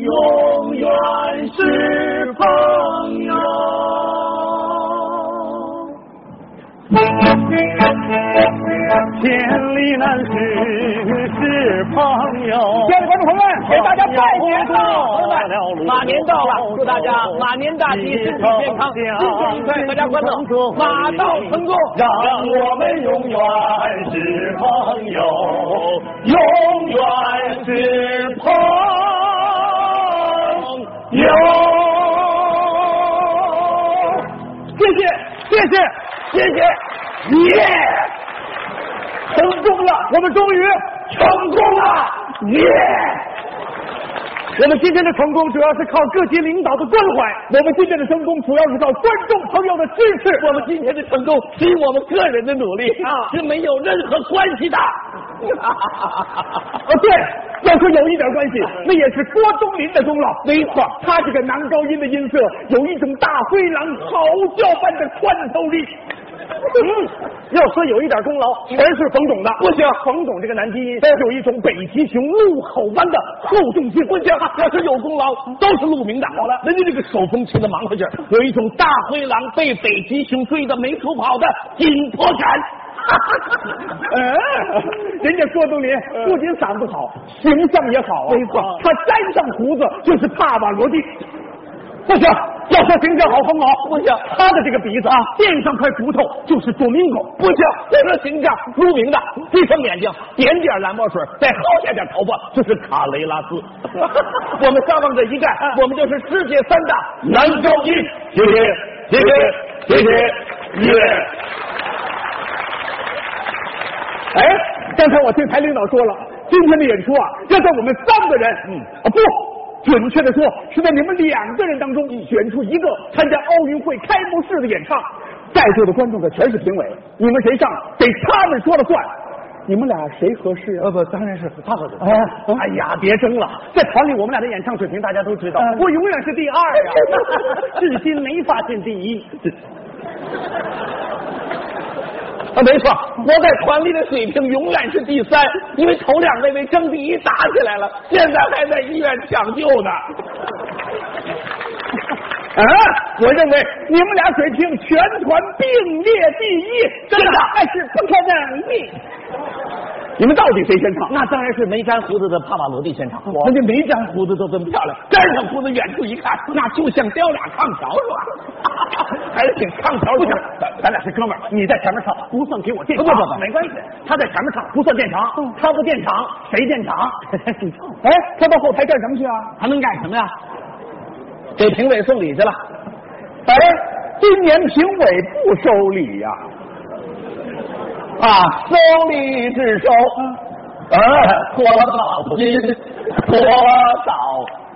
永远是朋友。千里难寻是朋友。亲爱的观众朋友们，给大家拜年了！朋友们，马年到了，祝大家马年大吉，身体健康，新年愉快，阖家欢乐，马到成功，让我们永远是朋友，永远是朋友。谢，谢谢，谢谢，耶！成功了，我们终于成功了，耶！我们今天的成功主要是靠各级领导的关怀，我们今天的成功主要是靠观众朋友的支持。我们今天的成功是我们个人的努力啊是没有任何关系的。啊，对，要说有一点关系，那也是郭冬临的功劳。没错，他这个男高音的音色有一种大灰狼嚎叫般的穿透力。嗯，要说有一点功劳，全是冯总的。不行，冯总这个男低音有一种北极熊怒吼般的厚重性。不行，要是有功劳，都是陆明的。好了，人家这个手风琴的忙活劲儿，有一种大灰狼被北极熊追得没处跑的紧迫感。嗯，人家郭冬临不仅嗓子好，形象也好啊。没错他沾上胡子就是帕瓦罗蒂。不行，要说形象好很好，不行他的这个鼻子啊，垫上块骨头就是多明狗。不行，这个形象陆明的，闭上眼睛，点点蓝墨水，再薅下点头发，就是卡雷拉斯。我们上往这一干，我们就是世界三大男高音。谢谢，谢谢，谢谢，耶！哎，刚才我听台领导说了，今天的演出啊，要在我们三个人，嗯啊不，准确的说是在你们两个人当中选出一个参加奥运会开幕式的演唱。在座的观众可全是评委，你们谁上得他们说了算。你们俩谁合适啊？呃不，当然是他合适。哎哎呀，别争了，在团里我们俩的演唱水平大家都知道，我永远是第二呀，至今没发现第一。啊，没错，我在团里的水平永远是第三，因为头两位为争第一打起来了，现在还在医院抢救呢。啊，我认为你们俩水平全团并列第一，真的那是不可能的。你们到底谁先唱？那当然是没粘胡子的帕瓦罗蒂先唱，人家没粘胡子都这么漂亮，粘上胡子远处一看，那就像雕俩炕条是吧？还是挺炕条不行，咱俩是哥们儿，你在前面唱不算给我垫场，不不不没关系。他在前面唱不算垫场，他不垫场谁垫场？你唱。哎，他到后台干什么去啊？还能干什么呀？给评委送礼去了。哎，今年评委不收礼呀、啊，收礼之收，呃，多少金，多少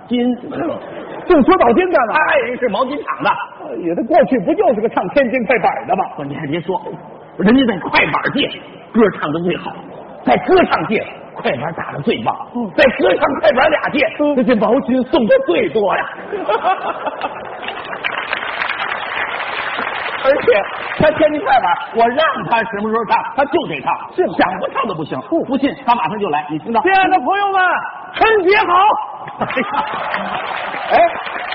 金，就说早金干了。爱人是毛巾厂的。也他过去不就是个唱天津快板的吗？不，你还别说，人家在快板界歌唱的最好，在歌唱界快板打的最棒，在歌唱快板俩界，这这毛巾送的最多呀。而且他天津快板，我让他什么时候唱，他就得唱，是想不唱都不行。不信，他马上就来，你听到？亲爱的朋友们，春节好！哎，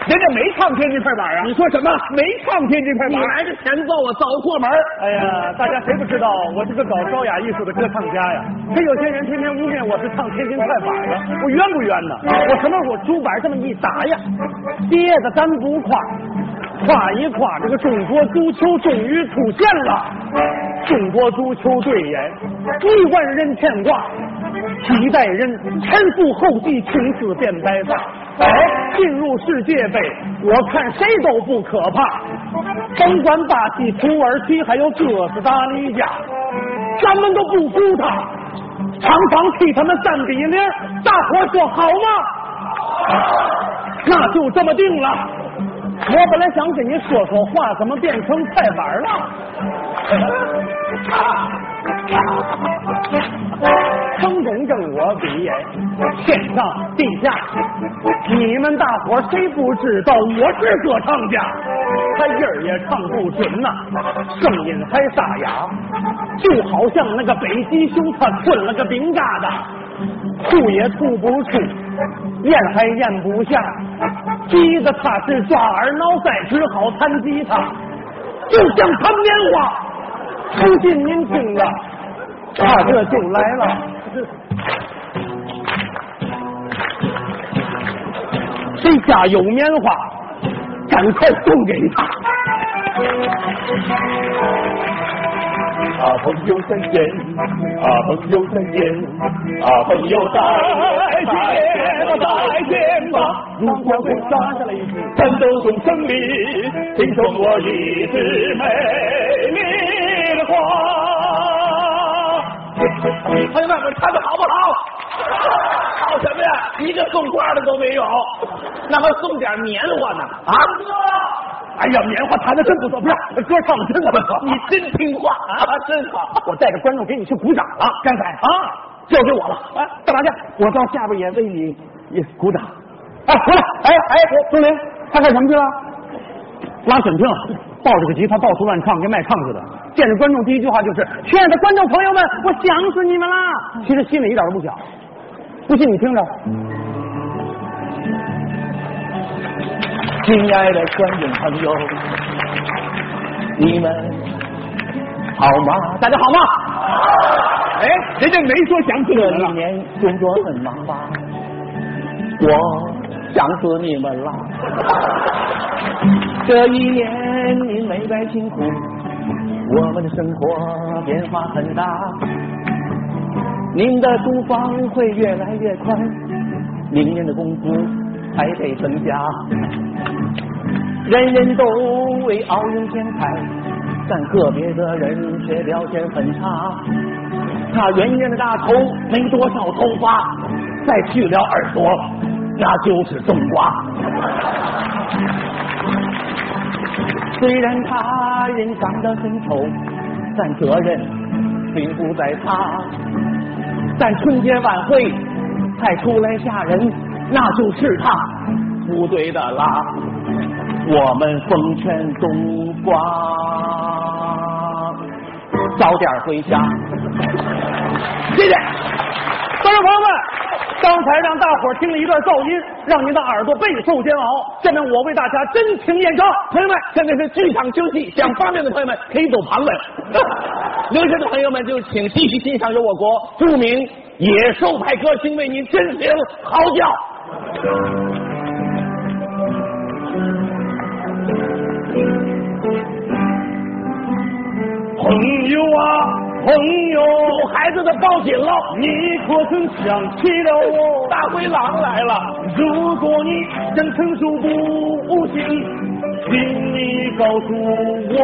人家没唱天津快板啊！你说什么？没唱天津快板。你来的前奏，啊，早过门。哎呀，大家谁不知道我是个搞高雅艺术的歌唱家呀？这有些人天天诬陷我是唱天津快板的，我冤不冤呢？我什么时候竹板这么一打呀？跌的单不夸，夸一夸这个中国足球终于出现了，中国足球队员亿万人牵挂。几代人前赴后继，青丝变白发。哎，进入世界杯，我看谁都不可怕。甭管巴西、土耳其，还有哥斯达黎加，咱们都不服他。场场替他们三比零，大伙说好吗？那就这么定了。我本来想跟你说说话，怎么变成快板了？成功跟我比，天上地下，你们大伙谁不知道我是歌唱家？他音儿也唱不准呐、声音还沙哑，就好像那个北极熊他吞了个饼疙瘩，吐也吐不出，咽还咽不下，急得他是抓耳挠腮，只好弹吉他，就像弹棉花。不信您听了，他这就来了。谁家有棉花，赶快送给他。啊，朋友再见，啊，朋友再见，啊，朋友再见吧，再见吧。如果被杀下来一句，战斗中胜利，请送我一枝美丽的花。朋友们，我唱的好不好？好什么呀？一个送花的都没有，那么送点棉花呢？啊！哎呀，棉花弹的真不错，不是歌唱的真不错，你真听话啊，真好。我带着观众给你去鼓掌了。刚才啊，交给我了。哎，干嘛去？我到下边也为你也鼓掌。哎，回来！哎哎，钟林，他干什么去了？拉审评了，抱着个吉他到处乱唱，跟卖唱似的。见着观众第一句话就是：“亲爱的观众朋友们，我想死你们啦！”其实心里一点都不想。不信你听着。亲爱的观众朋友，你们好吗？大家好吗？哎，人家没说想死这你了。一年工作很忙吧？我想死你们了。这一年你没白辛苦，我们的生活变化很大。您的住房会越来越宽，明年的工资还得增加。人人都为奥运添彩，但个别的人却表现很差。他圆圆的大头没多少头发，再去了耳朵，那就是冬瓜。虽然他人长得很丑，但责任并不在他。但春节晚会再出来吓人，那就是他不对的啦。我们奉劝冬瓜早点回家。谢谢，观众朋友们，刚才让大伙听了一段噪音，让您的耳朵备受煎熬。下面我为大家真情演唱，朋友们，现在是剧场休息，想方便的朋友们可以走旁门，留下的朋友们就请继续欣赏由我国著名野兽派歌星为您真情嚎叫。朋友啊，朋友，有孩子的报警了，你可曾想起了我？大灰狼来了。如果你想承受不幸，请你告诉我，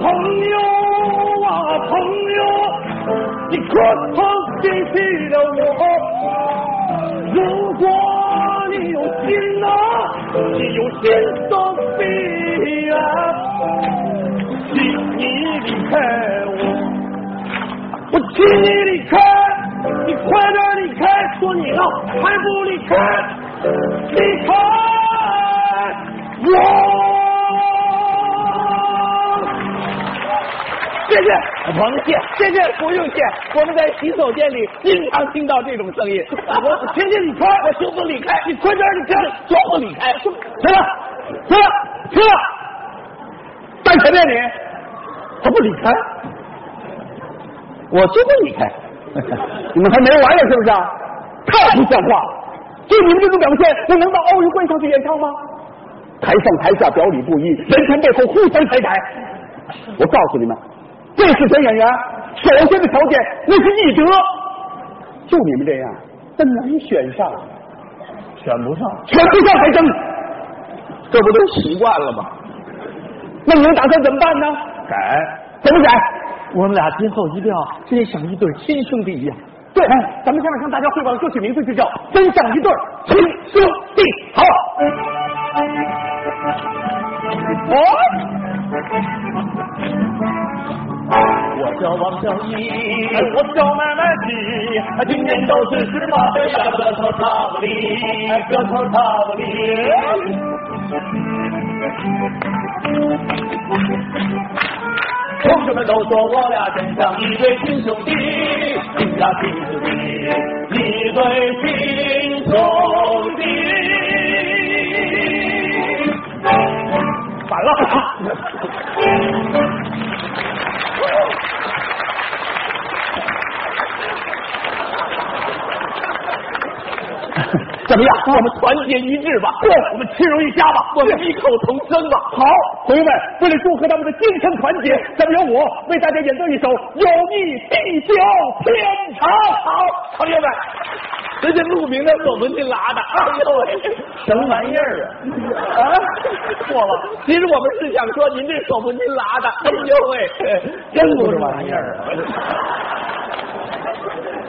朋友啊，朋友，你可曾你有心的必啊，请你离开我。我请你离开，你快点离开！说你呢，还不离开？离开我！谢谢，甭谢，谢谢，不用谢。我们在洗手间里经常听到这种声音。我听见你离开，我就不离开，你快点离开，就不离开。停了，停了，停了！干什么呀你？他不离开，我就不离开。你们还没完了是不是？太不像话了！就你们这种表现，我能到奥运会上去演唱吗？台上台下表里不一，人前背后互相抬抬。我告诉你们，这次选演员，首先的条件那是艺德。就你们这样，很难选上，选不上，选不上还争。这不都习惯了吗？那你们打算怎么办呢？改，怎么改？我们俩今后一定要真像一对亲兄弟一样。对，哎咱们下面向大家汇报的歌曲名字就叫《真像一对亲兄弟》。好，哦，我叫王小义，我叫买卖鸡，今年都是十八岁呀，个头差不离，个头差不离。同学们都说我俩真像一对亲兄弟，亲家亲兄弟，一对亲兄弟。反了。怎么样？我们团结一致吧。对，我们亲如一家吧。我们异口同声吧。好，朋友们，为了祝贺他们的精神团结，咱们由我为大家演奏一首《友谊地久天长》。好，朋友们，人家陆明的我们进拉的。哎呦喂，什么玩意儿啊？啊，错了。其实我们是想说您这手不您拉的。哎呦喂，真不是玩意儿啊！